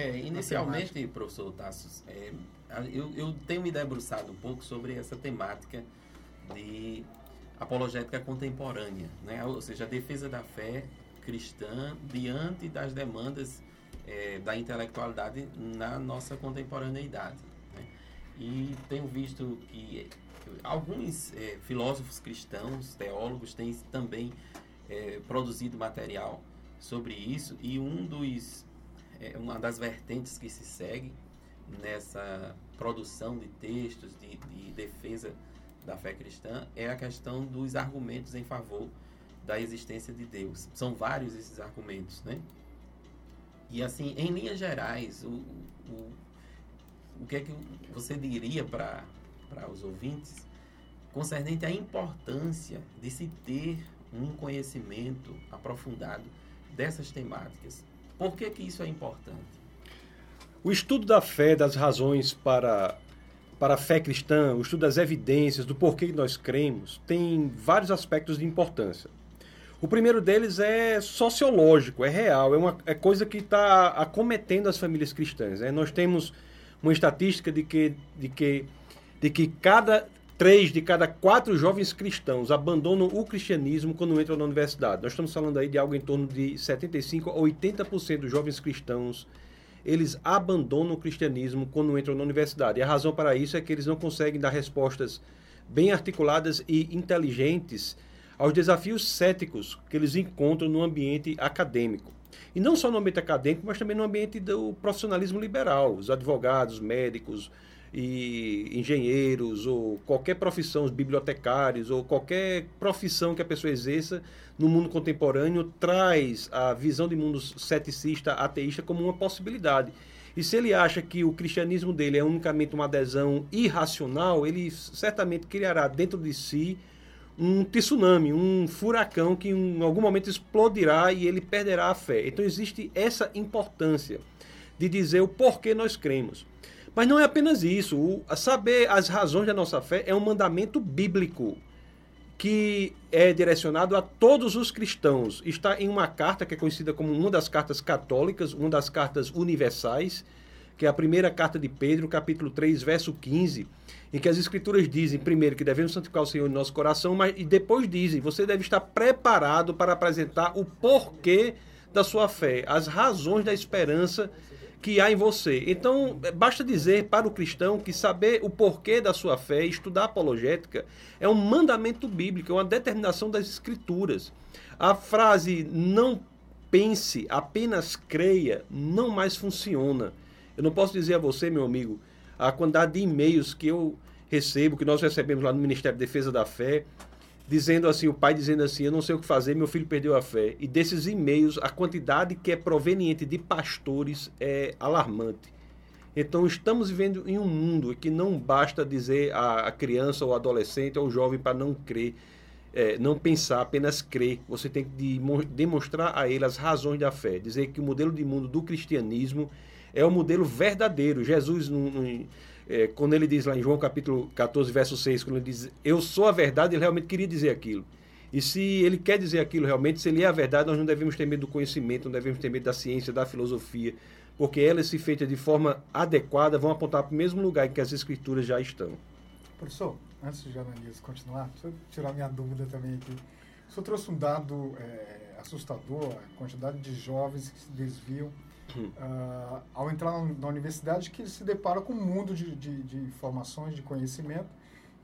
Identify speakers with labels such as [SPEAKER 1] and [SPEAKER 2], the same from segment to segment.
[SPEAKER 1] É, inicialmente, professor Tassos, é, eu, eu tenho me debruçado um pouco sobre essa temática de apologética contemporânea, né? ou seja, a defesa da fé cristã diante das demandas é, da intelectualidade na nossa contemporaneidade. Né? E tenho visto que alguns é, filósofos cristãos, teólogos, têm também é, produzido material sobre isso e um dos é, uma das vertentes que se segue nessa produção de textos de, de defesa da fé cristã é a questão dos argumentos em favor da existência de Deus. São vários esses argumentos, né? E assim, em linhas gerais, o, o, o que é que você diria para os ouvintes concernente à importância de se ter um conhecimento aprofundado dessas temáticas? Por que, que isso é importante?
[SPEAKER 2] O estudo da fé, das razões para, para a fé cristã, o estudo das evidências, do porquê nós cremos, tem vários aspectos de importância. O primeiro deles é sociológico, é real, é uma é coisa que está acometendo as famílias cristãs. Né? Nós temos uma estatística de que, de que, de que cada três de cada quatro jovens cristãos abandonam o cristianismo quando entram na universidade. Nós estamos falando aí de algo em torno de 75 a 80% dos jovens cristãos eles abandonam o cristianismo quando entram na universidade. E a razão para isso é que eles não conseguem dar respostas bem articuladas e inteligentes aos desafios céticos que eles encontram no ambiente acadêmico. E não só no ambiente acadêmico, mas também no ambiente do profissionalismo liberal, os advogados, médicos e engenheiros ou qualquer profissão, os bibliotecários ou qualquer profissão que a pessoa exerça no mundo contemporâneo traz a visão de mundo ceticista, ateísta como uma possibilidade. E se ele acha que o cristianismo dele é unicamente uma adesão irracional, ele certamente criará dentro de si um tsunami, um furacão que em algum momento explodirá e ele perderá a fé. Então existe essa importância de dizer o porquê nós cremos. Mas não é apenas isso. O, saber as razões da nossa fé é um mandamento bíblico que é direcionado a todos os cristãos. Está em uma carta que é conhecida como uma das cartas católicas, uma das cartas universais, que é a primeira carta de Pedro, capítulo 3, verso 15 em que as escrituras dizem, primeiro, que devemos santificar o Senhor em nosso coração, mas e depois dizem, você deve estar preparado para apresentar o porquê da sua fé, as razões da esperança que há em você. Então, basta dizer para o cristão que saber o porquê da sua fé, estudar apologética, é um mandamento bíblico, é uma determinação das escrituras. A frase não pense, apenas creia, não mais funciona. Eu não posso dizer a você, meu amigo, a quantidade de e-mails que eu recebo, que nós recebemos lá no Ministério da Defesa da Fé, dizendo assim, o pai dizendo assim, eu não sei o que fazer, meu filho perdeu a fé. E desses e-mails, a quantidade que é proveniente de pastores é alarmante. Então estamos vivendo em um mundo que não basta dizer a, criança ou adolescente ou jovem para não crer, é, não pensar, apenas crer. Você tem que demonstrar a ele as razões da fé, dizer que o modelo de mundo do cristianismo é o modelo verdadeiro. Jesus, é, quando ele diz lá em João capítulo 14, verso 6, quando ele diz, eu sou a verdade, ele realmente queria dizer aquilo. E se ele quer dizer aquilo realmente, se ele é a verdade, nós não devemos ter medo do conhecimento, não devemos ter medo da ciência, da filosofia, porque elas, se feitas de forma adequada, vão apontar para o mesmo lugar em que as escrituras já estão.
[SPEAKER 3] Professor, antes de jornalismo continuar, deixa eu tirar minha dúvida também aqui. O senhor trouxe um dado é, assustador, a quantidade de jovens que se desviam uh, ao entrar na universidade, que eles se deparam com um mundo de, de, de informações, de conhecimento,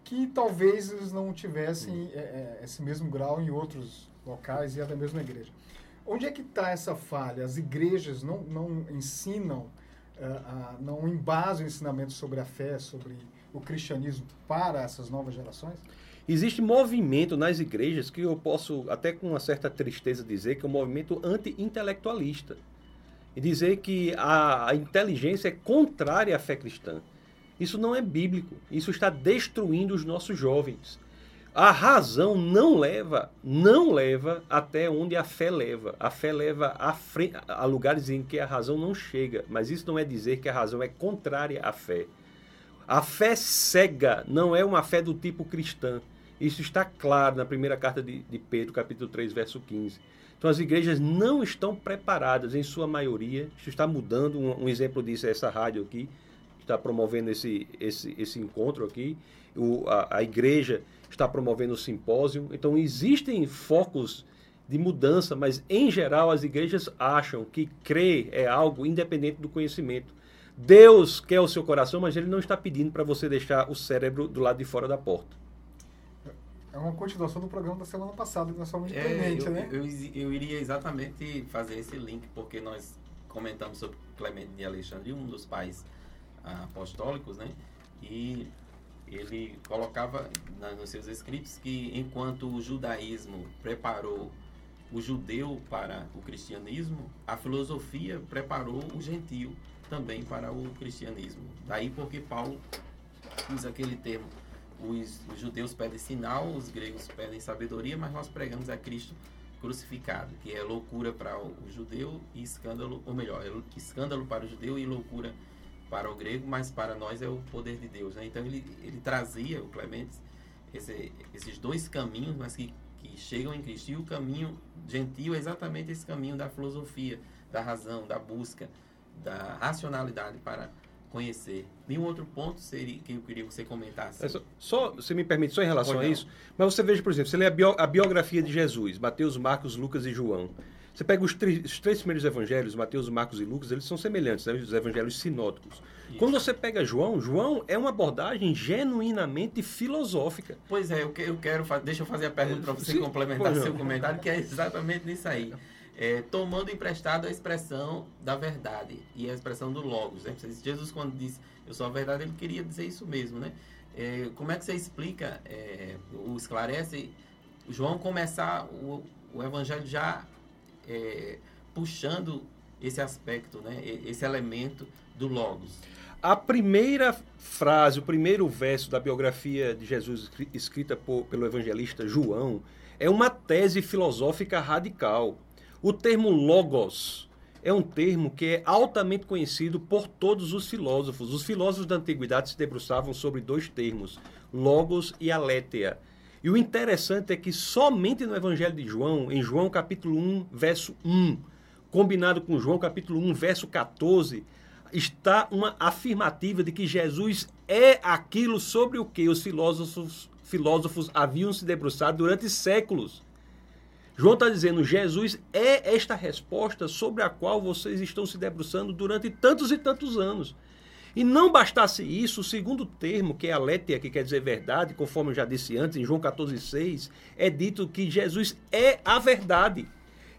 [SPEAKER 3] que talvez eles não tivessem é, é, esse mesmo grau em outros locais e até mesmo na igreja. Onde é que está essa falha? As igrejas não, não ensinam, uh, uh, não embasam o ensinamento sobre a fé, sobre o cristianismo para essas novas gerações?
[SPEAKER 2] Existe movimento nas igrejas que eu posso, até com uma certa tristeza, dizer que é um movimento anti-intelectualista e dizer que a, a inteligência é contrária à fé cristã. Isso não é bíblico. Isso está destruindo os nossos jovens. A razão não leva, não leva até onde a fé leva. A fé leva a, a lugares em que a razão não chega. Mas isso não é dizer que a razão é contrária à fé. A fé cega não é uma fé do tipo cristã. Isso está claro na primeira carta de, de Pedro, capítulo 3, verso 15. Então as igrejas não estão preparadas, em sua maioria. Isso está mudando. Um, um exemplo disso é essa rádio aqui, que está promovendo esse, esse, esse encontro aqui. O, a, a igreja está promovendo o simpósio. Então existem focos de mudança, mas em geral as igrejas acham que crer é algo independente do conhecimento. Deus quer o seu coração, mas ele não está pedindo para você deixar o cérebro do lado de fora da porta.
[SPEAKER 3] É uma continuação do programa da semana passada, que nós falamos de
[SPEAKER 1] É,
[SPEAKER 3] Clemente,
[SPEAKER 1] eu,
[SPEAKER 3] né?
[SPEAKER 1] eu, eu iria exatamente fazer esse link, porque nós comentamos sobre Clemente de Alexandria, um dos pais ah, apostólicos, né? E ele colocava nos seus escritos que enquanto o judaísmo preparou o judeu para o cristianismo, a filosofia preparou o gentio também para o cristianismo. Daí porque Paulo usa aquele termo os, judeus pedem sinal, os gregos pedem sabedoria, mas nós pregamos a Cristo crucificado, que é loucura para o, o judeu e escândalo, ou melhor, é escândalo para o judeu e loucura para o grego, mas para nós é o poder de Deus. Né? Então ele, ele trazia, o Clementes, esse- esses dois caminhos, mas que, que chegam em Cristo. E o caminho gentil é exatamente esse caminho da filosofia, da razão, da busca, da racionalidade para conhecer. Nenhum outro ponto seria que eu queria que você comentasse.
[SPEAKER 2] É só, só, você me permite, só em relação a isso, mas você veja, por exemplo, você lê a, bio- a biografia de Jesus, Mateus, Marcos, Lucas e João. Você pega os, os três primeiros evangelhos, Mateus, Marcos e Lucas, eles são semelhantes, né? os evangelhos sinóticos.
[SPEAKER 1] Isso.
[SPEAKER 2] Quando você pega João, João é uma abordagem genuinamente filosófica.
[SPEAKER 1] Pois é, eu, que- eu quero. Deixa eu fazer a pergunta para você
[SPEAKER 2] Sim,
[SPEAKER 1] complementar seu comentário, que é exatamente nisso aí. É, tomando emprestado a expressão da verdade e a expressão do Logos. Né? Jesus, quando disse eu sou a verdade, ele queria dizer isso mesmo. Né? É, como é que você explica, é, esclarece, João começar o, o evangelho já é, puxando esse aspecto, né? esse elemento do Logos?
[SPEAKER 2] A primeira frase, o primeiro verso da biografia de Jesus escri- escrita por- pelo evangelista João é uma tese filosófica radical. O termo logos é um termo que é altamente conhecido por todos os filósofos. Os filósofos da antiguidade se debruçavam sobre dois termos, logos e aletheia. E o interessante é que somente no Evangelho de João, em João capítulo 1, verso 1, combinado com João capítulo 1, verso 14, está uma afirmativa de que Jesus é aquilo sobre o que os filósofos, filósofos haviam se debruçado durante séculos. João está dizendo, Jesus é esta resposta sobre a qual vocês estão se debruçando durante tantos e tantos anos. E não bastasse isso, o segundo termo, que é aletheia, que quer dizer verdade, conforme eu já disse antes, em João 14,6, é dito que Jesus é a verdade.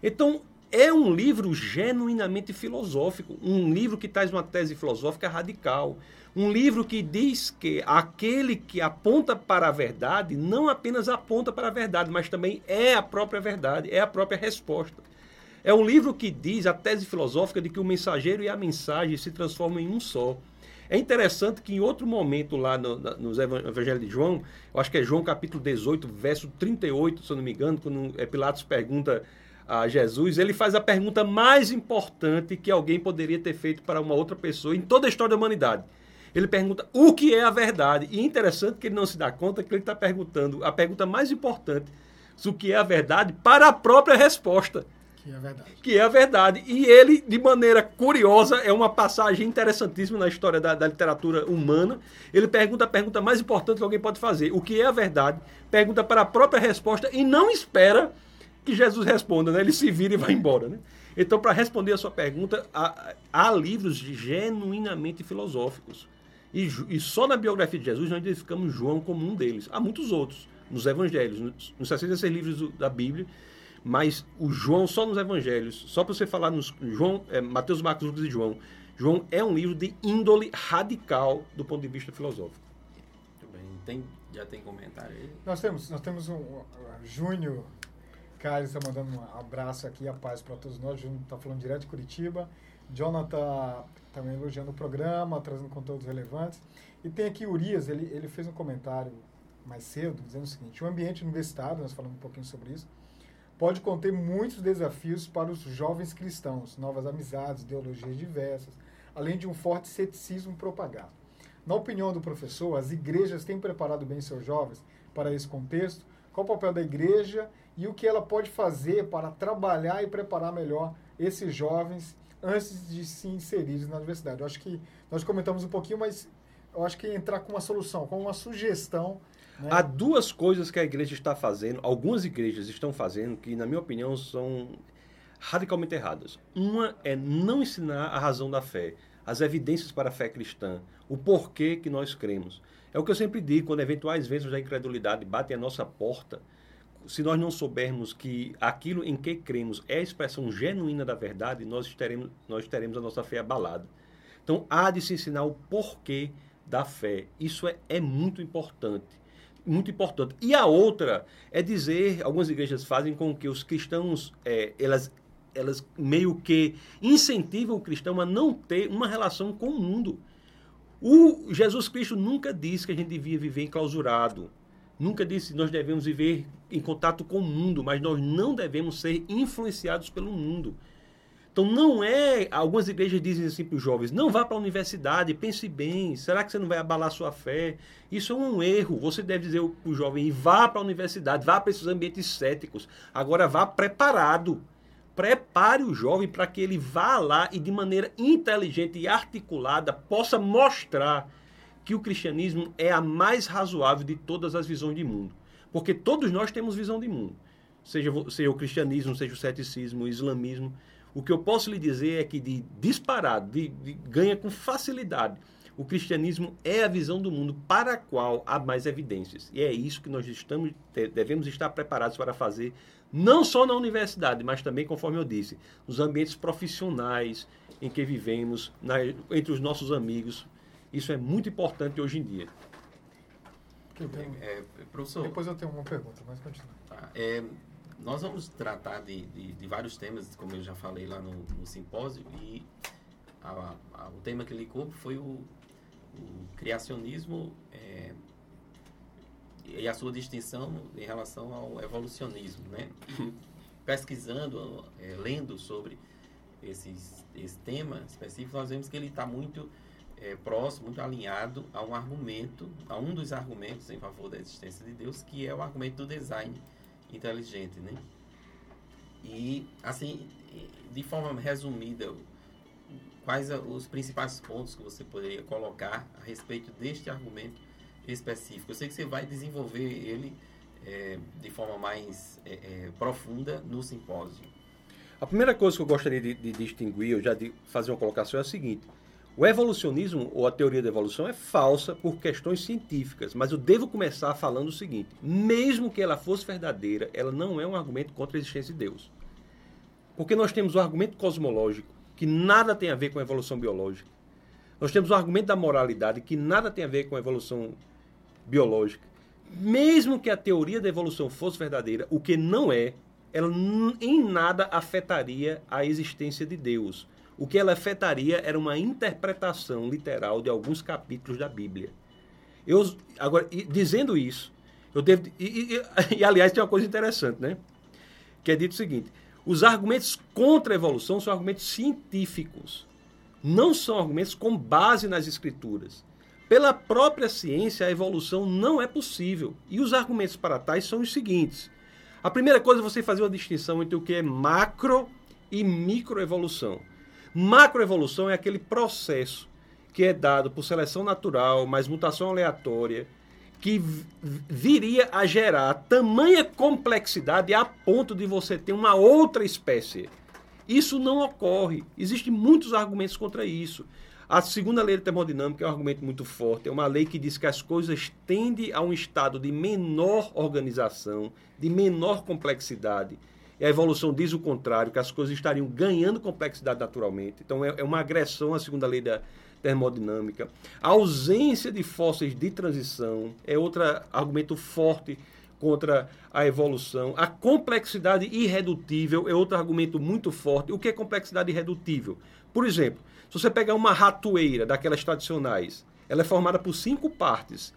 [SPEAKER 2] Então, é um livro genuinamente filosófico, um livro que traz uma tese filosófica radical, um livro que diz que aquele que aponta para a verdade não apenas aponta para a verdade, mas também é a própria verdade, é a própria resposta. É um livro que diz a tese filosófica de que o mensageiro e a mensagem se transformam em um só. É interessante que em outro momento lá no, evan- Evangelho de João, eu acho que é João capítulo 18, verso 38, se eu não me engano, quando é, Pilatos pergunta a Jesus, ele faz a pergunta mais importante que alguém poderia ter feito para uma outra pessoa em toda a história da humanidade. Ele pergunta o que é a verdade. E é interessante que ele não se dá conta que ele está perguntando a pergunta mais importante, o que é a verdade, para a própria resposta
[SPEAKER 3] Que é verdade.
[SPEAKER 2] que é a verdade. E ele, de maneira curiosa, é uma passagem interessantíssima na história da, da literatura humana. Ele pergunta a pergunta mais importante que alguém pode fazer: o que é a verdade? Pergunta para a própria resposta e não espera que Jesus responda, né? Ele se vira e vai embora, né? Então, para responder a sua pergunta, há, há livros genuinamente filosóficos. E, e só na biografia de Jesus nós identificamos João como um deles. Há muitos outros, nos evangelhos, nos, nos 66 livros do- da Bíblia, mas o João só nos evangelhos, só para você falar nos João, é, Mateus, Marcos, Lucas e João, João é um livro de índole radical do ponto de vista filosófico.
[SPEAKER 1] Muito bem. Tem, já tem comentário aí?
[SPEAKER 3] Nós temos, nós temos um, um, Júnior Carlos está mandando um abraço aqui, a paz para todos nós. Júnior está falando direto de Curitiba. Jonathan também elogiando o programa, trazendo conteúdos relevantes. E tem aqui Urias, ele, ele fez um comentário mais cedo, dizendo o seguinte: o ambiente universitário, nós falamos um pouquinho sobre isso, pode conter muitos desafios para os jovens cristãos, novas amizades, ideologias diversas, além de um forte ceticismo propagado. Na opinião do professor, as igrejas têm preparado bem seus jovens para esse contexto? Qual o papel da igreja e o que ela pode fazer para trabalhar e preparar melhor esses jovens antes de se inserirem na universidade. Eu acho que nós comentamos um pouquinho, mas eu acho que entrar com uma solução, com uma sugestão.
[SPEAKER 2] Né? Há duas coisas que a igreja está fazendo, algumas igrejas estão fazendo, que, na minha opinião, são radicalmente erradas. Uma é não ensinar a razão da fé, as evidências para a fé cristã, o porquê que nós cremos. É o que eu sempre digo, quando eventuais vezes da incredulidade batem a nossa porta, se nós não soubermos que aquilo em que cremos é a expressão genuína da verdade, nós teremos, nós teremos a nossa fé abalada. Então, há de se ensinar o porquê da fé. Isso é, é muito importante. Muito importante. E a outra é dizer, algumas igrejas fazem com que os cristãos, é, elas, elas meio que incentivam o cristão a não ter uma relação com o mundo. O Jesus Cristo nunca disse que a gente devia viver enclausurado. Nunca disse nós devemos viver em contato com o mundo, mas nós não devemos ser influenciados pelo mundo. Então não é. Algumas igrejas dizem assim para os jovens: não vá para a universidade, pense bem, será que você não vai abalar sua fé? Isso é um erro. Você deve dizer para o jovem: vá para a universidade, vá para esses ambientes céticos. Agora vá preparado. Prepare o jovem para que ele vá lá e de maneira inteligente e articulada possa mostrar que o cristianismo é a mais razoável de todas as visões de mundo. Porque todos nós temos visão de mundo. Seja, seja o cristianismo, seja o ceticismo, o islamismo. O que eu posso lhe dizer é que de disparado, de, de, ganha com facilidade. O cristianismo é a visão do mundo para a qual há mais evidências. E é isso que nós estamos, devemos estar preparados para fazer, não só na universidade, mas também, conforme eu disse, nos ambientes profissionais em que vivemos, na, entre os nossos amigos, isso é muito importante hoje em dia.
[SPEAKER 3] Tenho, é, professor, Depois eu tenho uma pergunta, mas continua.
[SPEAKER 1] Tá, é, nós vamos tratar de, de, de, vários temas, como eu já falei lá no, no simpósio, e a, a, o tema que ele coube foi o, o criacionismo é, e a sua distinção em relação ao evolucionismo. Né? Pesquisando, é, lendo sobre esses, esse tema específico, nós vemos que ele está muito é, próximo, muito alinhado a um argumento, a um dos argumentos em favor da existência de Deus, que é o argumento do design inteligente, né? E, assim, de forma resumida, quais os principais pontos que você poderia colocar a respeito deste argumento específico? Eu sei que você vai desenvolver ele é, de forma mais é, é, profunda no simpósio.
[SPEAKER 2] A primeira coisa que eu gostaria de, de distinguir, eu já de fazer uma colocação, é a seguinte. O evolucionismo, ou a teoria da evolução, é falsa por questões científicas, mas eu devo começar falando o seguinte: mesmo que ela fosse verdadeira, ela não é um argumento contra a existência de Deus. Porque nós temos o argumento cosmológico, que nada tem a ver com a evolução biológica. Nós temos o argumento da moralidade, que nada tem a ver com a evolução biológica. Mesmo que a teoria da evolução fosse verdadeira, o que não é, ela em nada afetaria a existência de Deus o que ela afetaria era uma interpretação literal de alguns capítulos da Bíblia. Eu, agora, dizendo isso, eu devo. E, e, e, aliás, tem uma coisa interessante, né? Que é dito o seguinte: os argumentos contra a evolução são argumentos científicos, não são argumentos com base nas escrituras. Pela própria ciência, a evolução não é possível. E os argumentos para tais são os seguintes. A primeira coisa é você fazer uma distinção entre o que é macro e microevolução. Macroevolução é aquele processo que é dado por seleção natural, mais mutação aleatória, que viria a gerar tamanha complexidade a ponto de você ter uma outra espécie. Isso não ocorre. Existem muitos argumentos contra isso. A segunda lei da termodinâmica é um argumento muito forte. É uma lei que diz que as coisas tendem a um estado de menor organização, de menor complexidade. E a evolução diz o contrário, que as coisas estariam ganhando complexidade naturalmente. Então é, é uma agressão à segunda lei da termodinâmica. A ausência de fósseis de transição é outro argumento forte contra a evolução. A complexidade irredutível é outro argumento muito forte. O que é complexidade irredutível? Por exemplo, se você pegar uma ratoeira daquelas tradicionais, ela é formada por cinco partes.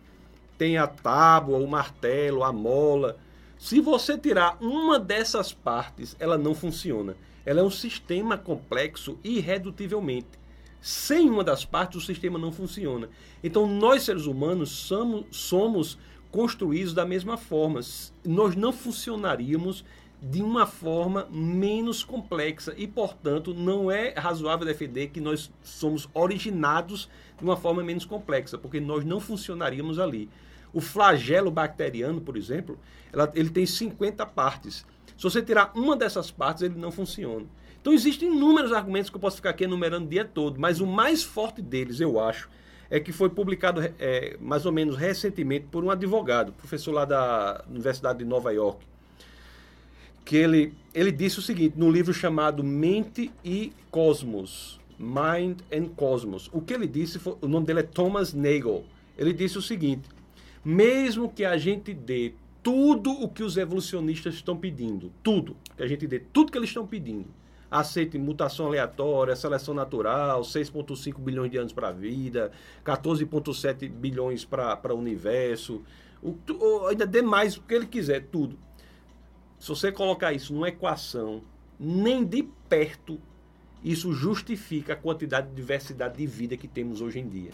[SPEAKER 2] Tem a tábua, o martelo, a mola, se você tirar uma dessas partes, ela não funciona. Ela é um sistema complexo irredutivelmente. Sem uma das partes, o sistema não funciona. Então, nós seres humanos somos, somos construídos da mesma forma. Nós não funcionaríamos de uma forma menos complexa e, portanto, não é razoável defender que nós somos originados de uma forma menos complexa, porque nós não funcionaríamos ali. O flagelo bacteriano, por exemplo, ela, ele tem 50 partes. Se você tirar uma dessas partes, ele não funciona. Então, existem inúmeros argumentos que eu posso ficar aqui enumerando o dia todo, mas o mais forte deles, eu acho, é que foi publicado é, mais ou menos recentemente por um advogado, professor lá da Universidade de Nova York, que ele, ele disse o seguinte, num livro chamado Mente e Cosmos, Mind and Cosmos. O que ele disse, foi, o nome dele é Thomas Nagel. Ele disse o seguinte, mesmo que a gente dê tudo o que os evolucionistas estão pedindo, tudo, que a gente dê tudo que eles estão pedindo, aceite mutação aleatória, seleção natural, 6,5 bilhões de anos para a vida, 14,7 bilhões para o universo, o, o, ainda dê mais o que ele quiser, tudo. Se você colocar isso numa equação, nem de perto isso justifica a quantidade de diversidade de vida que temos hoje em dia.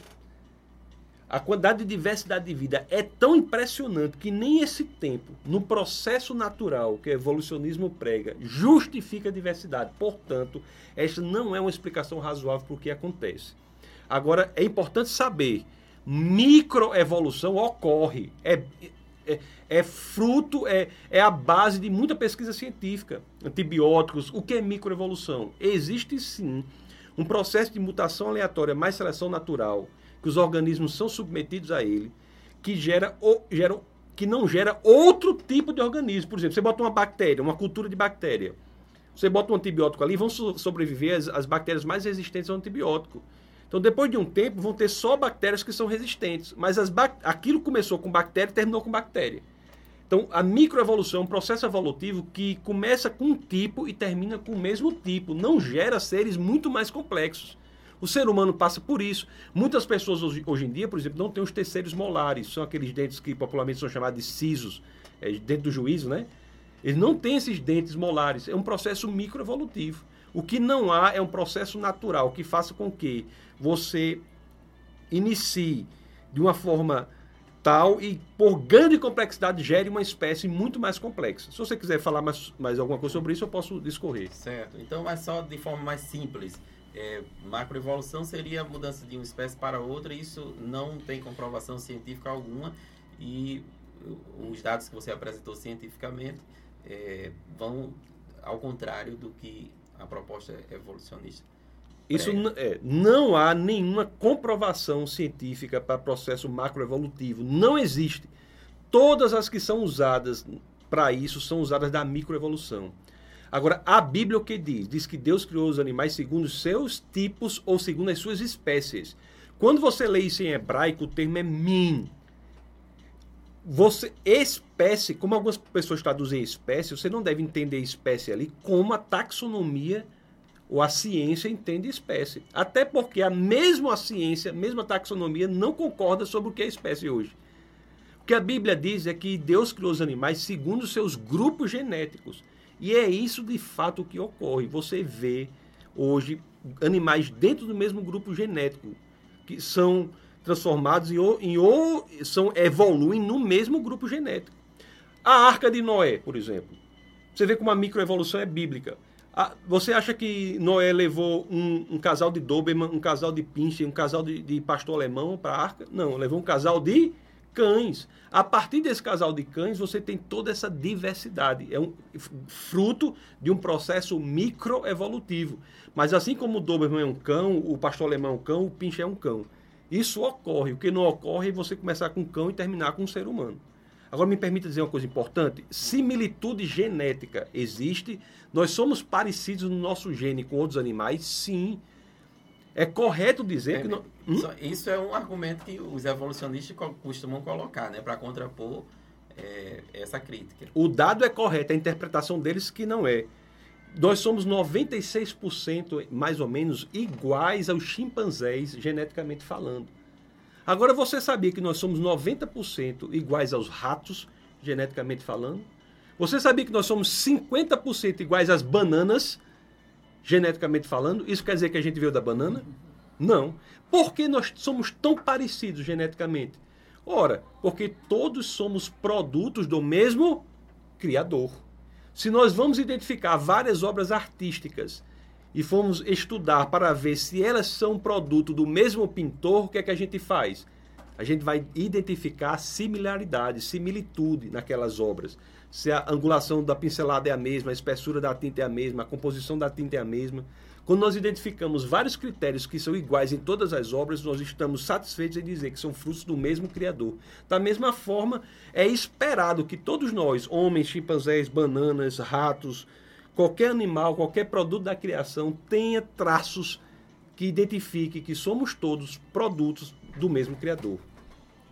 [SPEAKER 2] A quantidade de diversidade de vida é tão impressionante que nem esse tempo, no processo natural que o evolucionismo prega, justifica a diversidade. Portanto, esta não é uma explicação razoável para o que acontece. Agora, é importante saber, microevolução ocorre. É, é, é fruto, é, é a base de muita pesquisa científica. Antibióticos, o que é microevolução? Existe sim um processo de mutação aleatória mais seleção natural, que os organismos são submetidos a ele, que gera, gera que não gera outro tipo de organismo. Por exemplo, você bota uma bactéria, uma cultura de bactéria. Você bota um antibiótico ali, vão sobreviver as, as bactérias mais resistentes ao antibiótico. Então, depois de um tempo, vão ter só bactérias que são resistentes. Mas as aquilo começou com bactéria e terminou com bactéria. Então, a microevolução é um processo evolutivo que começa com um tipo e termina com o mesmo tipo. Não gera seres muito mais complexos. O ser humano passa por isso. Muitas pessoas hoje, hoje em dia, por exemplo, não têm os terceiros molares. São aqueles dentes que popularmente são chamados de sisos, é, dentro do juízo, né? Eles não têm esses dentes molares. É um processo microevolutivo. O que não há é um processo natural que faça com que você inicie de uma forma tal e, por grande complexidade, gere uma espécie muito mais complexa. Se você quiser falar mais, mais alguma coisa sobre isso, eu posso discorrer.
[SPEAKER 1] Certo. Então, mas só de forma mais simples. É, macroevolução seria a mudança de uma espécie para outra, isso não tem comprovação científica alguma, e os dados que você apresentou cientificamente é, vão ao contrário do que a proposta evolucionista
[SPEAKER 2] isso é, não há nenhuma comprovação científica para processo macroevolutivo. Não existe. Todas as que são usadas para isso são usadas da microevolução. Agora, a Bíblia o que diz? Diz que Deus criou os animais segundo os seus tipos ou segundo as suas espécies. Quando você lê isso em hebraico, o termo é min. Você, espécie, como algumas pessoas traduzem espécie, você não deve entender espécie ali como a taxonomia ou a ciência entende espécie. Até porque a mesma ciência, a mesma taxonomia, não concorda sobre o que é espécie hoje. O que a Bíblia diz é que Deus criou os animais segundo os seus grupos genéticos. E é isso de fato que ocorre. Você vê hoje animais dentro do mesmo grupo genético, que são transformados em, em são evoluem no mesmo grupo genético. A arca de Noé, por exemplo. Você vê como a microevolução é bíblica. Ah, você acha que Noé levou um, um, casal de Doberman, um casal de Pinche, um casal de, de pastor alemão para a arca? Não, levou um casal de cães. A partir desse casal de cães, você tem toda essa diversidade. É um fruto de um processo microevolutivo. Mas assim como o Doberman é um cão, o pastor alemão é um cão, o Pinche é um cão. Isso ocorre. O que não ocorre é você começar com um cão e terminar com um ser humano. Agora me permita dizer uma coisa importante: similitude genética existe. Nós somos parecidos no nosso gene com outros animais, sim. É correto dizer é, que. Não...
[SPEAKER 1] Hum? Isso é um argumento que os evolucionistas costumam colocar, né, para contrapor é, essa crítica.
[SPEAKER 2] O dado é correto, a interpretação deles que não é. Nós somos 96% mais ou menos iguais aos chimpanzés, geneticamente falando. Agora, você sabia que nós somos 90% iguais aos ratos, geneticamente falando? Você sabia que nós somos 50% iguais às bananas, geneticamente falando? Isso quer dizer que a gente veio da banana? Não. Por que nós somos tão parecidos geneticamente? Ora, porque todos somos produtos do mesmo Criador. Se nós vamos identificar várias obras artísticas e formos estudar para ver se elas são produto do mesmo pintor, o que é que a gente faz? A gente vai identificar similaridade, similitude naquelas obras. Se a angulação da pincelada é a mesma, a espessura da tinta é a mesma, a composição da tinta é a mesma. Quando nós identificamos vários critérios que são iguais em todas as obras, nós estamos satisfeitos em dizer que são frutos do mesmo Criador. Da mesma forma, é esperado que todos nós, homens, chimpanzés, bananas, ratos, qualquer animal, qualquer produto da criação, tenha traços que identifiquem que somos todos produtos do mesmo Criador.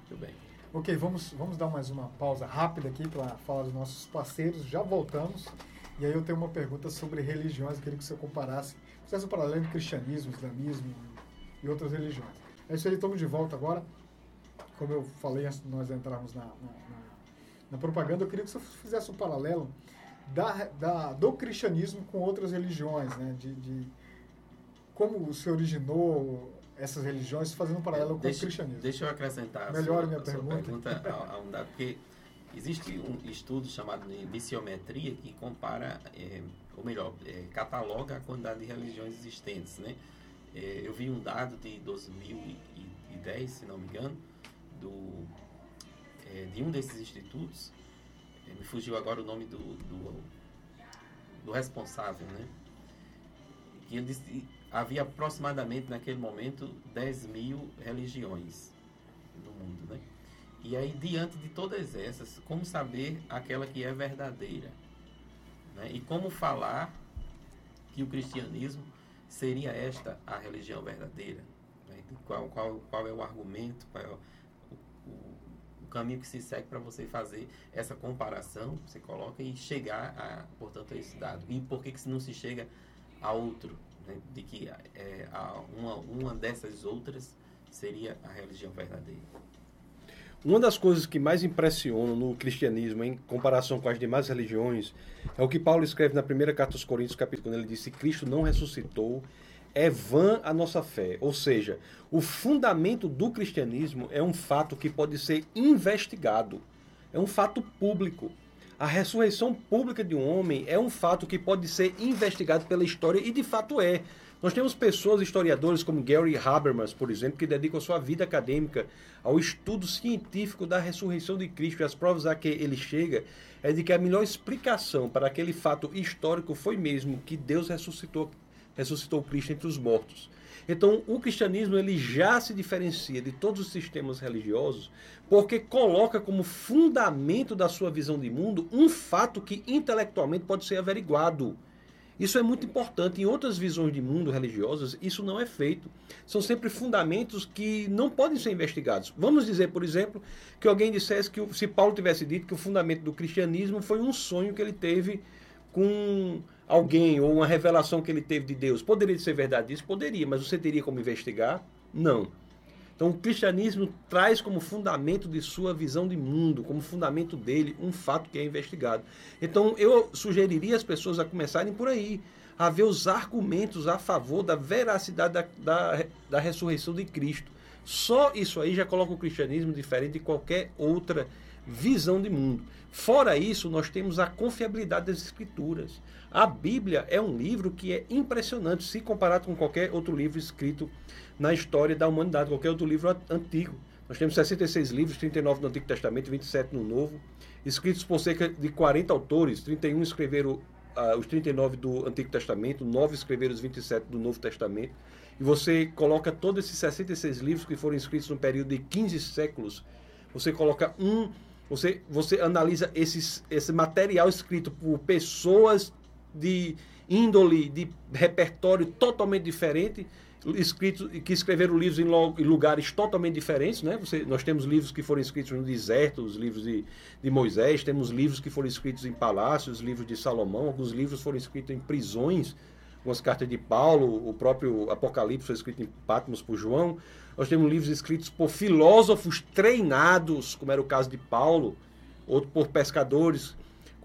[SPEAKER 1] Muito bem.
[SPEAKER 3] Ok, vamos, vamos dar mais uma pausa rápida aqui para falar dos nossos parceiros. Já voltamos. E aí eu tenho uma pergunta sobre religiões. Eu queria que você comparasse fizesse um paralelo entre cristianismo, islamismo e outras religiões. É isso aí, estamos de volta agora. Como eu falei antes de nós entrarmos na, na, na, na propaganda, eu queria que você fizesse um paralelo da, da, do cristianismo com outras religiões, né? De, de como se originou essas religiões, fazendo um paralelo com o cristianismo.
[SPEAKER 1] Deixa eu acrescentar
[SPEAKER 3] Melhor
[SPEAKER 1] a
[SPEAKER 3] minha
[SPEAKER 1] sua,
[SPEAKER 3] pergunta.
[SPEAKER 1] A, pergunta a, a um dado, porque existe um estudo chamado de missiometria que compara é, ou melhor, é, cataloga a quantidade de religiões existentes. Né? É, eu vi um dado de 2010, se não me engano, do, de um desses institutos, me fugiu agora o nome do, do, do responsável, né? que ele disse havia aproximadamente naquele momento 10 mil religiões no mundo. Né? E aí, diante de todas essas, como saber aquela que é verdadeira? Né? E como falar que o cristianismo seria esta a religião verdadeira? Né? Qual, qual, qual é o argumento, qual é o, o, o caminho que se segue para você fazer essa comparação, você coloca e chegar, a, portanto, a esse dado. E por que, que não se chega a outro? Né? De que é, uma, uma dessas outras seria a religião verdadeira.
[SPEAKER 2] Uma das coisas que mais impressionam no cristianismo, em comparação com as demais religiões, é o que Paulo escreve na primeira carta aos Coríntios, capítulo, quando ele diz: Se Cristo não ressuscitou, é vã a nossa fé. Ou seja, o fundamento do cristianismo é um fato que pode ser investigado, é um fato público. A ressurreição pública de um homem é um fato que pode ser investigado pela história e de fato é. Nós temos pessoas, historiadores como Gary Habermas, por exemplo, que dedicam sua vida acadêmica ao estudo científico da ressurreição de Cristo. E as provas a que ele chega é de que a melhor explicação para aquele fato histórico foi mesmo que Deus ressuscitou, ressuscitou Cristo entre os mortos. Então, o cristianismo ele já se diferencia de todos os sistemas religiosos porque coloca como fundamento da sua visão de mundo um fato que intelectualmente pode ser averiguado. Isso é muito importante. Em outras visões de mundo religiosas, isso não é feito. São sempre fundamentos que não podem ser investigados. Vamos dizer, por exemplo, que alguém dissesse que se Paulo tivesse dito que o fundamento do cristianismo foi um sonho que ele teve com alguém ou uma revelação que ele teve de Deus. Poderia ser verdade isso? Poderia, mas você teria como investigar? Não. Então, o cristianismo traz como fundamento de sua visão de mundo, como fundamento dele, um fato que é investigado. Então, eu sugeriria as pessoas a começarem por aí, a ver os argumentos a favor da veracidade da, da, da ressurreição de Cristo. Só isso aí já coloca o cristianismo diferente de qualquer outra visão de mundo. Fora isso, nós temos a confiabilidade das escrituras. A Bíblia é um livro que é impressionante se comparado com qualquer outro livro escrito na história da humanidade, qualquer outro livro antigo. Nós temos 66 livros, 39 no Antigo Testamento, 27 no Novo, escritos por cerca de 40 autores, 31 escreveram uh, os 39 do Antigo Testamento, 9 escreveram os 27 do Novo Testamento. E você coloca todos esses 66 livros que foram escritos no período de 15 séculos, você coloca um, você, você analisa esses, esse material escrito por pessoas de índole, de repertório totalmente diferente, escritos que escreveram livros em, em, lugares totalmente diferentes, né? Você, nós temos livros que foram escritos no deserto, os livros de, de Moisés, temos livros que foram escritos em palácios, livros de Salomão, alguns livros foram escritos em prisões, algumas cartas de Paulo, o próprio Apocalipse foi escrito em Patmos por João. Nós temos livros escritos por filósofos treinados, como era o caso de Paulo, outro por pescadores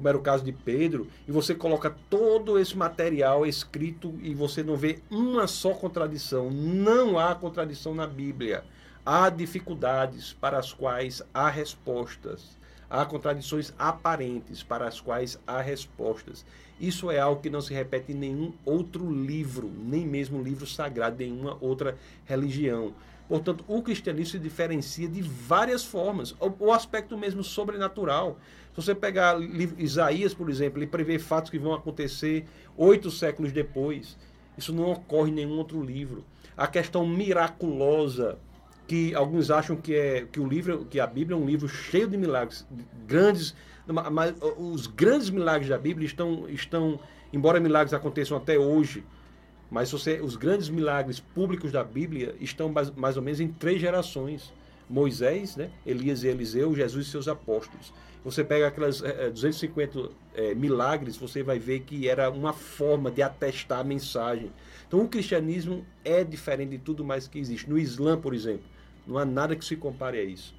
[SPEAKER 2] como era o caso de Pedro, e você coloca todo esse material escrito e você não vê uma só contradição. Não há contradição na Bíblia. há dificuldades para as quais há respostas. Há contradições aparentes para as quais há respostas. Isso é algo que não se repete em nenhum outro livro, nem mesmo livro sagrado nenhuma outra religião. Portanto, o cristianismo se diferencia de várias formas. O, o aspecto mesmo sobrenatural. Se você pegar Isaías, por exemplo, ele prevê fatos que vão acontecer oito séculos depois. Isso não ocorre em nenhum outro livro. A questão miraculosa, que alguns acham que, é, que o livro, que a Bíblia é um livro cheio de milagres, grandes, mas os grandes milagres da Bíblia estão, estão embora milagres aconteçam até hoje, mas você, os grandes milagres públicos da Bíblia estão mais, mais ou menos em três gerações. Moisés, né, Elias e Eliseu, Jesus e seus apóstolos. Você pega aquelas é, 250 é, milagres, você vai ver que era uma forma de atestar a mensagem. Então o cristianismo é diferente de tudo mais que existe. No Islã, por exemplo, não há nada que se compare a isso.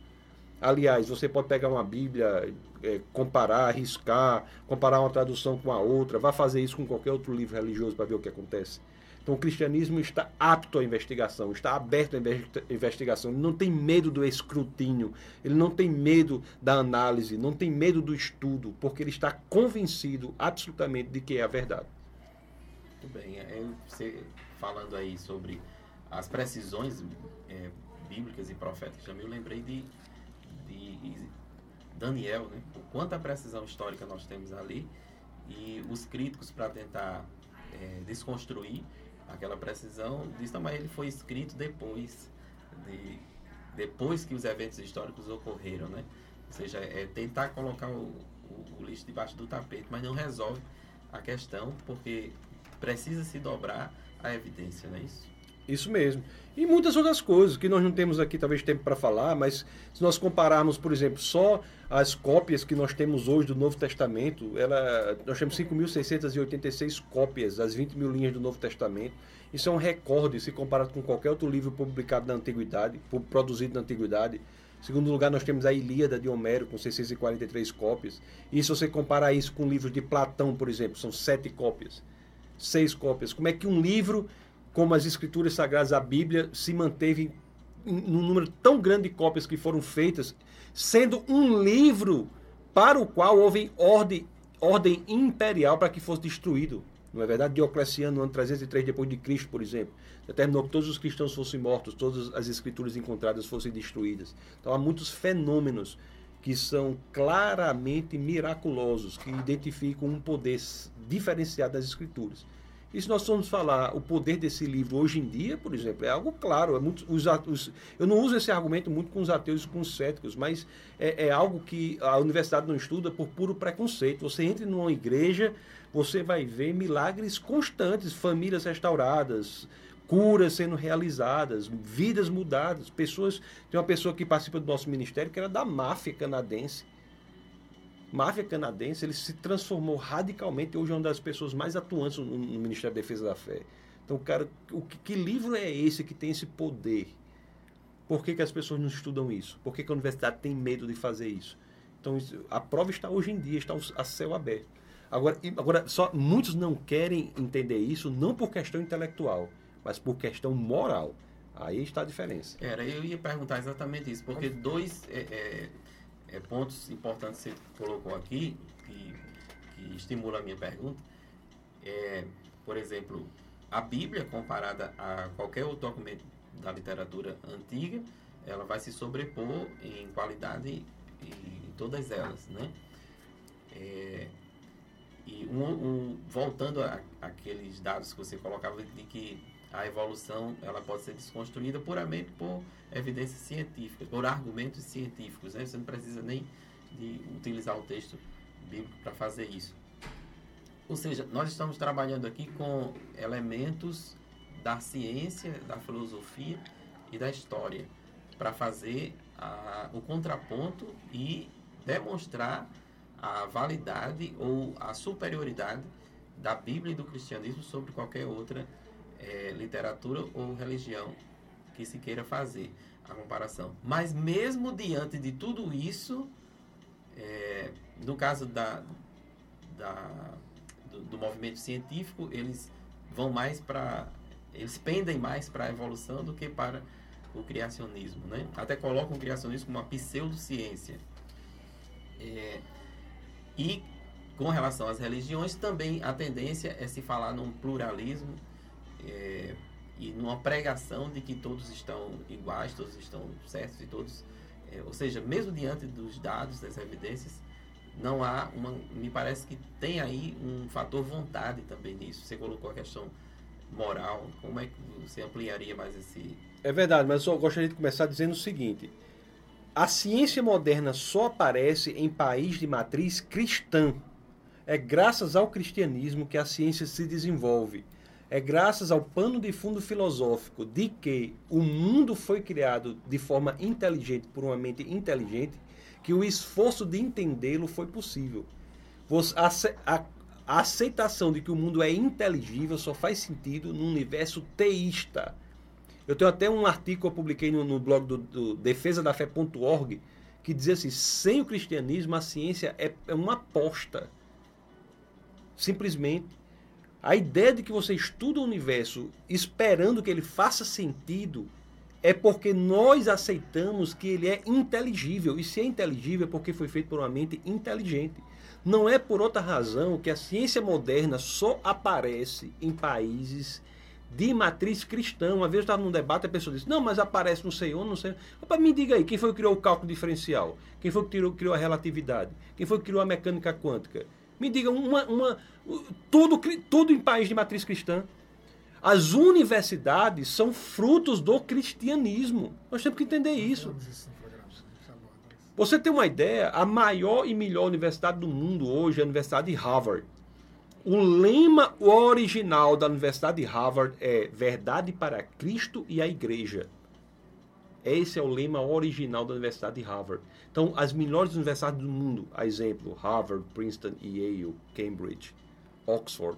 [SPEAKER 2] Aliás, você pode pegar uma Bíblia, é, comparar, arriscar, comparar uma tradução com a outra, vá fazer isso com qualquer outro livro religioso para ver o que acontece. Então o cristianismo está apto à investigação, está aberto à investigação, ele não tem medo do escrutínio, ele não tem medo da análise, não tem medo do estudo, porque ele está convencido absolutamente de que é a verdade.
[SPEAKER 1] Muito bem, é, você falando aí sobre as precisões é, bíblicas e proféticas, também eu lembrei de, de Daniel, né? o quanto a precisão histórica nós temos ali e os críticos para tentar é, desconstruir aquela precisão diz mas ele foi escrito depois de depois que os eventos históricos ocorreram, né? Ou seja, é tentar colocar o, o, o lixo debaixo do tapete, mas não resolve a questão porque precisa se dobrar a evidência, não é isso?
[SPEAKER 2] Isso mesmo. E muitas outras coisas que nós não temos aqui talvez tempo para falar, mas se nós compararmos, por exemplo, só as cópias que nós temos hoje do Novo Testamento, ela, nós temos 5.686 cópias das 20 mil linhas do Novo Testamento. Isso é um recorde se comparado com qualquer outro livro publicado na Antiguidade, produzido na Antiguidade. Em segundo lugar, nós temos a Ilíada de Homero, com 643 cópias. E se você comparar isso com livros de Platão, por exemplo, são sete cópias, seis cópias. Como é que um livro, como as Escrituras Sagradas, a Bíblia, se manteve num número tão grande de cópias que foram feitas sendo um livro para o qual houve ordem, ordem imperial para que fosse destruído. Não é verdade? Diocleciano, no ano 303 depois de Cristo, por exemplo, determinou que todos os cristãos fossem mortos, todas as escrituras encontradas fossem destruídas. Então há muitos fenômenos que são claramente miraculosos, que identificam um poder diferenciado das escrituras. E se nós formos falar o poder desse livro hoje em dia, por exemplo, é algo claro. É muito, os, os, eu não uso esse argumento muito com os ateus e com os céticos, mas é, é, algo que a universidade não estuda por puro preconceito. Você entra numa igreja, você vai ver milagres constantes, famílias restauradas, curas sendo realizadas, vidas mudadas, pessoas. Tem uma pessoa que participa do nosso ministério que era da máfia canadense máfia canadense ele se transformou radicalmente. Hoje é uma das pessoas mais atuantes no, no Ministério da Defesa da Fé. Então, cara, o que, que, livro é esse que tem esse poder? Por que, que as pessoas não estudam isso? Por que, que a universidade tem medo de fazer isso? Então, a prova está hoje em dia, está a céu aberto. Agora, agora só muitos não querem entender isso, não por questão intelectual, mas por questão moral. Aí está a diferença.
[SPEAKER 1] Era, eu ia perguntar exatamente isso, porque dois é, é, é, pontos importantes que você colocou aqui, que, que estimula a minha pergunta, é, por exemplo, a Bíblia, comparada a qualquer outro documento da literatura antiga, ela vai se sobrepor em qualidade em todas elas, né? É, e um, um, voltando àqueles dados que você colocava de que a evolução ela pode ser desconstruída puramente por evidências científicas, por argumentos científicos. Né? Você não precisa nem de utilizar o texto bíblico para fazer isso. Ou seja, nós estamos trabalhando aqui com elementos da ciência, da filosofia e da história para fazer a, o contraponto e demonstrar a validade ou a superioridade da Bíblia e do cristianismo sobre qualquer outra é, literatura ou religião que se queira fazer a comparação. Mas mesmo diante de tudo isso, é, no caso da, da do, do, movimento científico, eles vão mais para eles pendem mais para a evolução do que para o criacionismo, né? Até colocam o criacionismo como uma pseudociência. É, e com relação às religiões, também a tendência é se falar num pluralismo é, e numa pregação de que todos estão iguais, todos estão certos e todos. É, ou seja, mesmo diante dos dados, das evidências, não há uma. Me parece que tem aí um fator vontade também nisso. Você colocou a questão moral. Como é que você ampliaria mais esse.
[SPEAKER 2] É verdade, mas eu gostaria de começar dizendo o seguinte: a ciência moderna só aparece em país de matriz cristã. É graças ao cristianismo que a ciência se desenvolve. É graças ao pano de fundo filosófico de que o mundo foi criado de forma inteligente por uma mente inteligente que o esforço de entendê-lo foi possível. A aceitação de que o mundo é inteligível só faz sentido num universo teísta. Eu tenho até um artigo que eu publiquei no, no blog do, do defesadafé.org que dizia assim: sem o cristianismo, a ciência é, é uma aposta. Simplesmente. A ideia de que você estuda o universo esperando que ele faça sentido é porque nós aceitamos que ele é inteligível. E se é inteligível é porque foi feito por uma mente inteligente. Não é por outra razão que a ciência moderna só aparece em países de matriz cristã. Uma vez eu estava num debate, a pessoa disse: Não, mas aparece sei onde, não sei. Opa, me diga aí, quem foi que criou o cálculo diferencial? Quem foi que criou, criou a relatividade? Quem foi que criou a mecânica quântica? Me diga uma. uma tudo, tudo em país de matriz cristã. As universidades são frutos do cristianismo. Nós temos que entender isso. Você tem uma ideia, a maior e melhor universidade do mundo hoje é a Universidade de Harvard. O lema original da Universidade de Harvard é Verdade para Cristo e a Igreja. Esse é o lema original da Universidade de Harvard. Então, as melhores universidades do mundo, a exemplo, Harvard, Princeton, Yale, Cambridge, Oxford,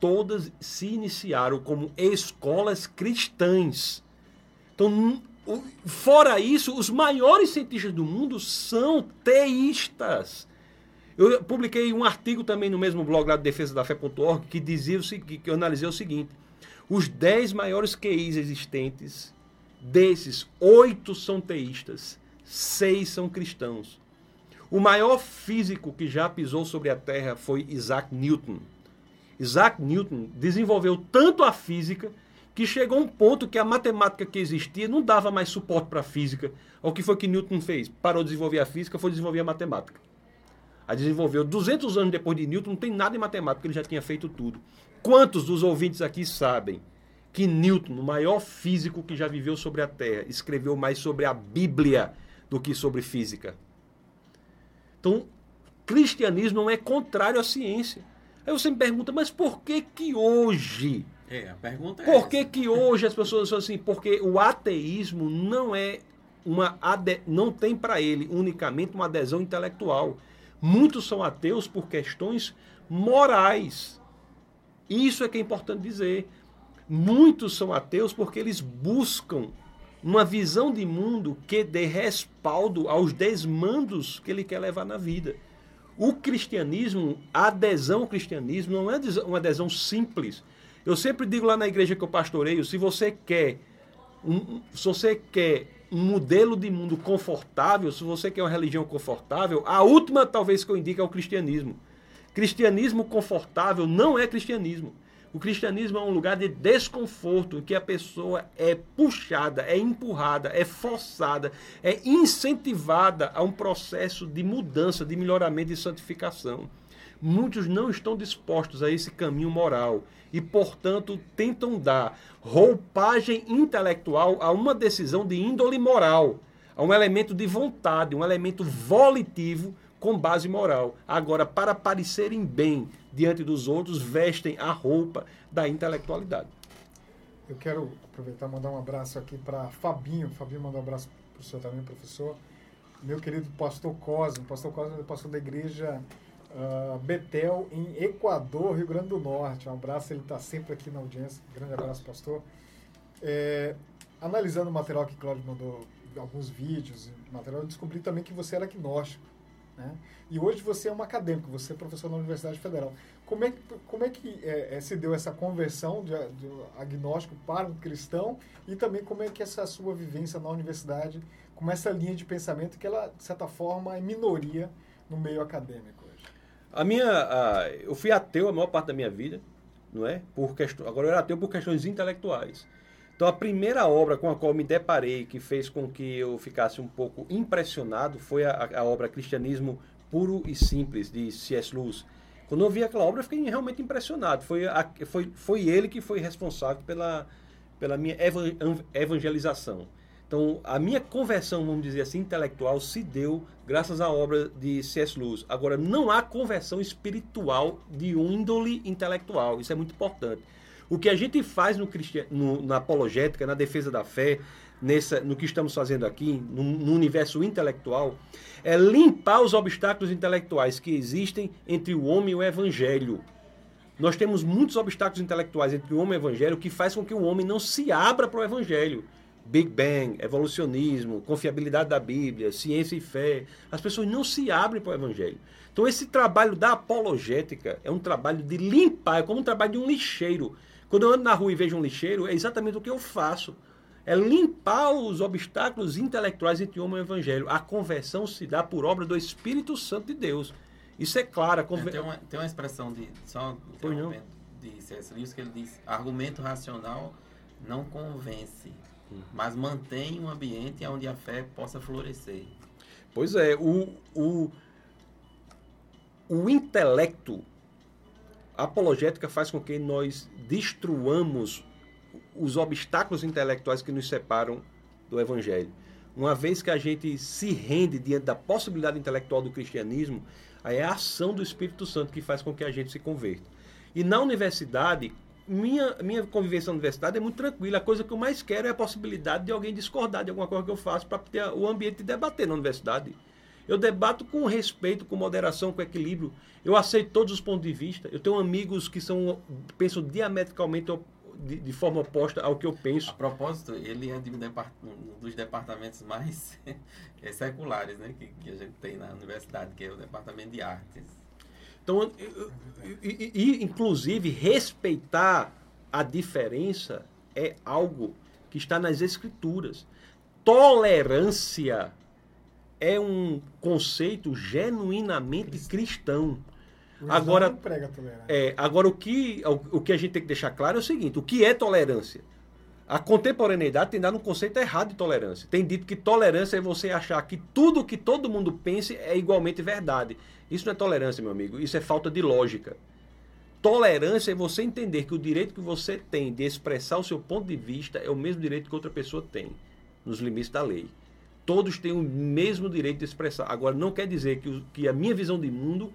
[SPEAKER 2] todas se iniciaram como escolas cristãs. Então, fora isso, os maiores cientistas do mundo são teístas. Eu publiquei um artigo também no mesmo blog lá defesa da fé.org que dizia o seguinte, que eu analisei o seguinte: os 10 maiores QIs existentes, desses, oito são teístas, seis são cristãos. O maior físico que já pisou sobre a Terra foi Isaac Newton. Isaac Newton desenvolveu tanto a física que chegou um ponto que a matemática que existia não dava mais suporte para a física. O que foi que Newton fez? Parou de desenvolver a física, foi desenvolver a matemática. A desenvolveu 200 anos depois de Newton, não tem nada em matemática, ele já tinha feito tudo. Quantos dos ouvintes aqui sabem que Newton, o maior físico que já viveu sobre a Terra, escreveu mais sobre a Bíblia do que sobre física? Então, cristianismo não é contrário à ciência. Aí você me pergunta, mas por que que hoje?
[SPEAKER 1] É, a pergunta é
[SPEAKER 2] Por que essa. que hoje as pessoas são assim? Porque o ateísmo não é uma ade... não tem para ele unicamente uma adesão intelectual. Muitos são ateus por questões morais. Isso é que é importante dizer. Muitos são ateus porque eles buscam uma visão de mundo que dê respaldo aos desmandos que ele quer levar na vida. O cristianismo, a adesão ao cristianismo não é uma adesão simples. Eu sempre digo lá na igreja que eu pastoreio, se você quer um, se você quer um modelo de mundo confortável, se você quer uma religião confortável, a última talvez que eu indique é o cristianismo. Cristianismo confortável não é cristianismo. O cristianismo é um lugar de desconforto, em que a pessoa é puxada, é empurrada, é forçada, é incentivada a um processo de mudança, de melhoramento e santificação. Muitos não estão dispostos a esse caminho moral e, portanto, tentam dar roupagem intelectual a uma decisão de índole moral, a um elemento de vontade, um elemento volitivo com base moral. Agora, para parecerem bem diante dos outros, vestem a roupa da intelectualidade.
[SPEAKER 3] Eu quero aproveitar e mandar um abraço aqui para Fabinho. Fabinho mandou um abraço para o senhor também, professor. Meu querido pastor Cosme. Pastor Cosme é pastor da igreja uh, Betel, em Equador, Rio Grande do Norte. Um abraço, ele está sempre aqui na audiência. Grande abraço, pastor. É, analisando o material que Cláudio mandou, alguns vídeos, material, eu descobri também que você era agnóstico. Né? E hoje você é um acadêmico, você é professor na Universidade Federal. Como é como é que é, é, se deu essa conversão de, de agnóstico para um cristão e também como é que essa sua vivência na universidade, com essa linha de pensamento que ela, de certa forma, é minoria no meio acadêmico hoje?
[SPEAKER 2] A minha, a, eu fui ateu a maior parte da minha vida, não é? Por questão, agora eu era ateu por questões intelectuais. Então a primeira obra com a qual me deparei, que fez com que eu ficasse um pouco impressionado, foi a, a obra Cristianismo Puro e Simples, de C.S. Lewis. Quando eu vi aquela obra, eu fiquei realmente impressionado. Foi, a, foi, foi ele que foi responsável pela, pela minha evangelização. Então, a minha conversão, vamos dizer assim, intelectual, se deu graças à obra de C.S. Lewis. Agora, não há conversão espiritual de índole intelectual. Isso é muito importante. O que a gente faz no, no, na apologética, na defesa da fé, nessa, no que estamos fazendo aqui, no, no, universo intelectual, é limpar os obstáculos intelectuais que existem entre o homem e o evangelho. Nós temos muitos obstáculos intelectuais entre o homem e o evangelho que faz com que o homem não se abra para o evangelho. Big Bang, evolucionismo, confiabilidade da Bíblia, ciência e fé. As pessoas não se abrem para o evangelho. Então esse trabalho da apologética é um trabalho de limpar, é como um trabalho de um lixeiro quando eu ando na rua e vejo um lixeiro, é exatamente o que eu faço. É limpar os obstáculos intelectuais entre o homem e o evangelho. A conversão se dá por obra do Espírito Santo de Deus. Isso é claro. Conver...
[SPEAKER 1] É, tem, uma, tem uma expressão de, só um de C.S. Lewis que ele diz: argumento racional não convence, hum. mas mantém um ambiente onde a fé possa florescer.
[SPEAKER 2] Pois é, o, o, o intelecto a apologética faz com que nós destruamos os obstáculos intelectuais que nos separam do Evangelho. Uma vez que a gente se rende diante da possibilidade intelectual do cristianismo, é a ação do Espírito Santo que faz com que a gente se converta. E na universidade, minha, minha convivência na universidade é muito tranquila. A coisa que eu mais quero é a possibilidade de alguém discordar de alguma coisa que eu faço para ter o ambiente de debater na universidade. Eu debato com respeito, com moderação, com equilíbrio. Eu aceito todos os pontos de vista. Eu tenho amigos que são pensam diametricamente de, de forma oposta ao que eu penso.
[SPEAKER 1] A propósito, ele é de um dos departamentos mais seculares né, que, que, a gente tem na universidade, que é o departamento de artes.
[SPEAKER 2] Então, e, e, inclusive, respeitar a diferença é algo que está nas escrituras. Tolerância é um conceito genuinamente cristão. cristão. Agora, é, agora o, que, o, o que a gente tem que deixar claro é o seguinte: o que é tolerância? A contemporaneidade tem dado um conceito errado de tolerância. Tem dito que tolerância é você achar que tudo que todo mundo pense é igualmente verdade. Isso não é tolerância, meu amigo. Isso é falta de lógica. Tolerância é você entender que o direito que você tem de expressar o seu ponto de vista é o mesmo direito que outra pessoa tem, nos limites da lei todos têm o mesmo direito de expressar. Agora, não quer dizer que, que a minha visão de mundo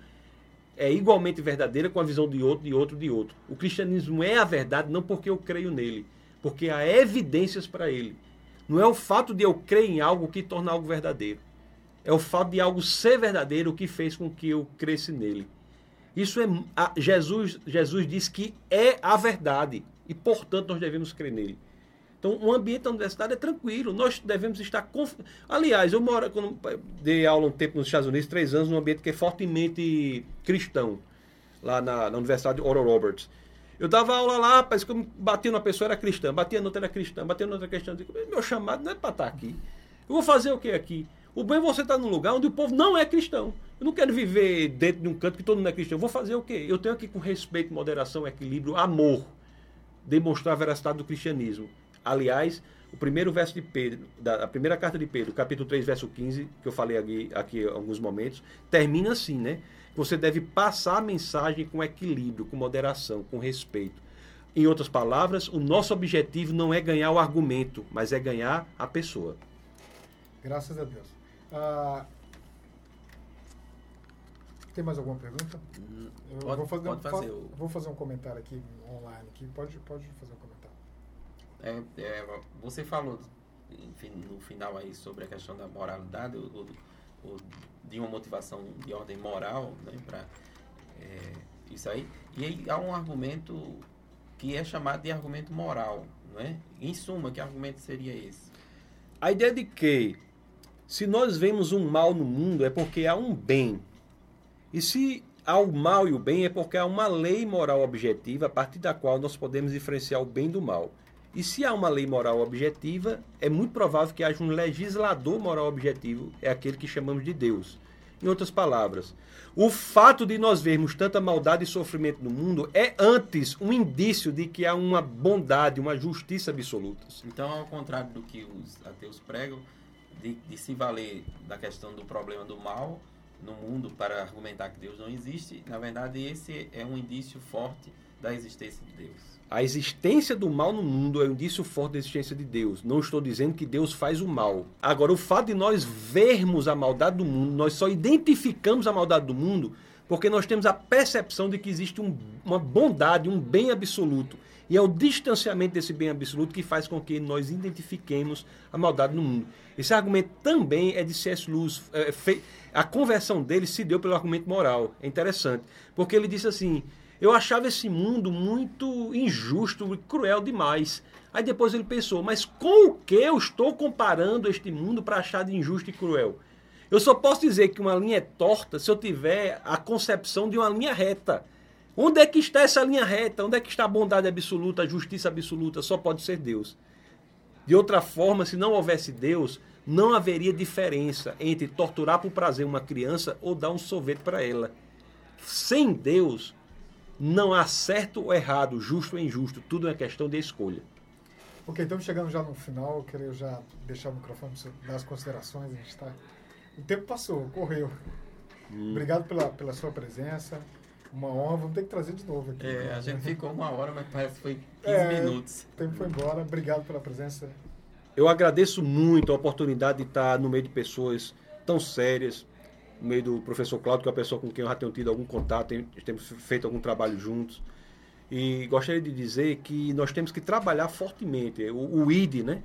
[SPEAKER 2] é igualmente verdadeira com a visão de outro, de outro, de outro. O cristianismo é a verdade não porque eu creio nele, porque há evidências para ele. Não é o fato de eu crer em algo que torna algo verdadeiro. É o fato de algo ser verdadeiro que fez com que eu cresce nele. Isso é Jesus, Jesus diz que é a verdade e portanto nós devemos crer nele. Então, o ambiente da universidade é tranquilo. Nós devemos estar. Conf... Aliás, eu moro, quando dei aula um tempo nos Estados Unidos, três anos, num ambiente que é fortemente cristão, lá na, na Universidade Oral Roberts. Eu dava aula lá, parece que eu batia numa pessoa, era cristã, batia noutra, era cristã, batia noutra, cristã. Meu chamado não é para estar aqui. Eu vou fazer o que aqui? O bem é você estar num lugar onde o povo não é cristão. Eu não quero viver dentro de um canto que todo mundo é cristão. Eu vou fazer o quê? Eu tenho aqui com respeito, moderação, equilíbrio, amor, demonstrar a veracidade do cristianismo. Aliás, o primeiro verso de Pedro, da a primeira carta de Pedro, capítulo 3, verso 15, que eu falei aqui, aqui alguns momentos, termina assim, né? Você deve passar a mensagem com equilíbrio, com moderação, com respeito. Em outras palavras, o nosso objetivo não é ganhar o argumento, mas é ganhar a pessoa.
[SPEAKER 3] Graças a Deus. Ah, tem mais alguma pergunta?
[SPEAKER 1] Hum, pode, vou fazer, pode fazer
[SPEAKER 3] vou fazer um comentário aqui online. Aqui. Pode, pode fazer um comentário.
[SPEAKER 1] É, é, você falou enfim, no final aí sobre a questão da moralidade, ou, ou de uma motivação de ordem moral, né, para é, isso aí. E aí há um argumento que é chamado de argumento moral, né? Em suma, que argumento seria esse?
[SPEAKER 2] A ideia de que Se nós vemos um mal no mundo, é porque há um bem. E se há o mal e o bem, é porque há uma lei moral objetiva a partir da qual nós podemos diferenciar o bem do mal. E se há uma lei moral objetiva, é muito provável que haja um legislador moral objetivo, é aquele que chamamos de Deus. Em outras palavras, o fato de nós vermos tanta maldade e sofrimento no mundo é antes um indício de que há uma bondade, uma justiça absolutas.
[SPEAKER 1] Então, ao contrário do que os ateus pregam, de, de se valer da questão do problema do mal no mundo para argumentar que Deus não existe, na verdade, esse é um indício forte da existência de Deus.
[SPEAKER 2] A existência do mal no mundo é um indício forte da existência de Deus. Não estou dizendo que Deus faz o mal. Agora, o fato de nós vermos a maldade do mundo, nós só identificamos a maldade do mundo porque nós temos a percepção de que existe um, uma bondade, um bem absoluto. E é o distanciamento desse bem absoluto que faz com que nós identifiquemos a maldade no mundo. Esse argumento também é de C.S. Lewis. É, a conversão dele se deu pelo argumento moral. É interessante. Porque ele disse assim: Eu achava esse mundo muito injusto e cruel demais. Aí depois ele pensou: Mas com o que eu estou comparando este mundo para achar de injusto e cruel? Eu só posso dizer que uma linha é torta se eu tiver a concepção de uma linha reta. Onde é que está essa linha reta? Onde é que está a bondade absoluta, a justiça absoluta? Só pode ser Deus. De outra forma, se não houvesse Deus, não haveria diferença entre torturar por prazer uma criança ou dar um sorvete para ela. Sem Deus, não há certo ou errado, justo ou injusto. Tudo é questão de escolha.
[SPEAKER 3] Ok, estamos chegando já no final. Eu queria já deixar o microfone para as considerações. A gente tá... O tempo passou, correu. Hum. Obrigado pela, pela sua presença. Uma honra, vamos ter que trazer de novo aqui.
[SPEAKER 1] É, a gente ficou uma hora, mas parece que foi 15 é, minutos.
[SPEAKER 3] O tempo foi embora. Obrigado pela presença.
[SPEAKER 2] Eu agradeço muito a oportunidade de estar no meio de pessoas tão sérias, no meio do professor Cláudio, que é uma pessoa com quem eu já tenho tido algum contato, temos feito algum trabalho juntos. E gostaria de dizer que nós temos que trabalhar fortemente. O, o ID, né?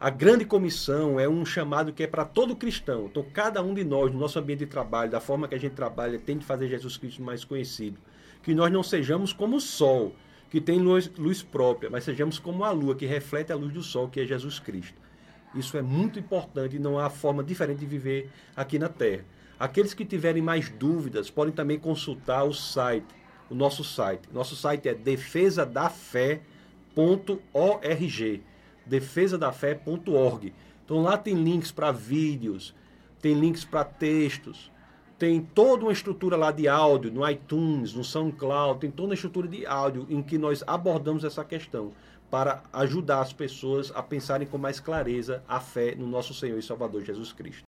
[SPEAKER 2] A grande comissão é um chamado que é para todo cristão. Então, cada um de nós, no nosso ambiente de trabalho, da forma que a gente trabalha, tem de fazer Jesus Cristo mais conhecido. Que nós não sejamos como o sol, que tem luz, luz própria, mas sejamos como a lua, que reflete a luz do sol, que é Jesus Cristo. Isso é muito importante e não há forma diferente de viver aqui na Terra. Aqueles que tiverem mais dúvidas podem também consultar o site, o nosso site. Nosso site é defesadafé.org defesadafé.org. Então lá tem links para vídeos, tem links para textos, tem toda uma estrutura lá de áudio no iTunes, no SoundCloud, tem toda uma estrutura de áudio em que nós abordamos essa questão para ajudar as pessoas a pensarem com mais clareza a fé no nosso Senhor e Salvador Jesus Cristo.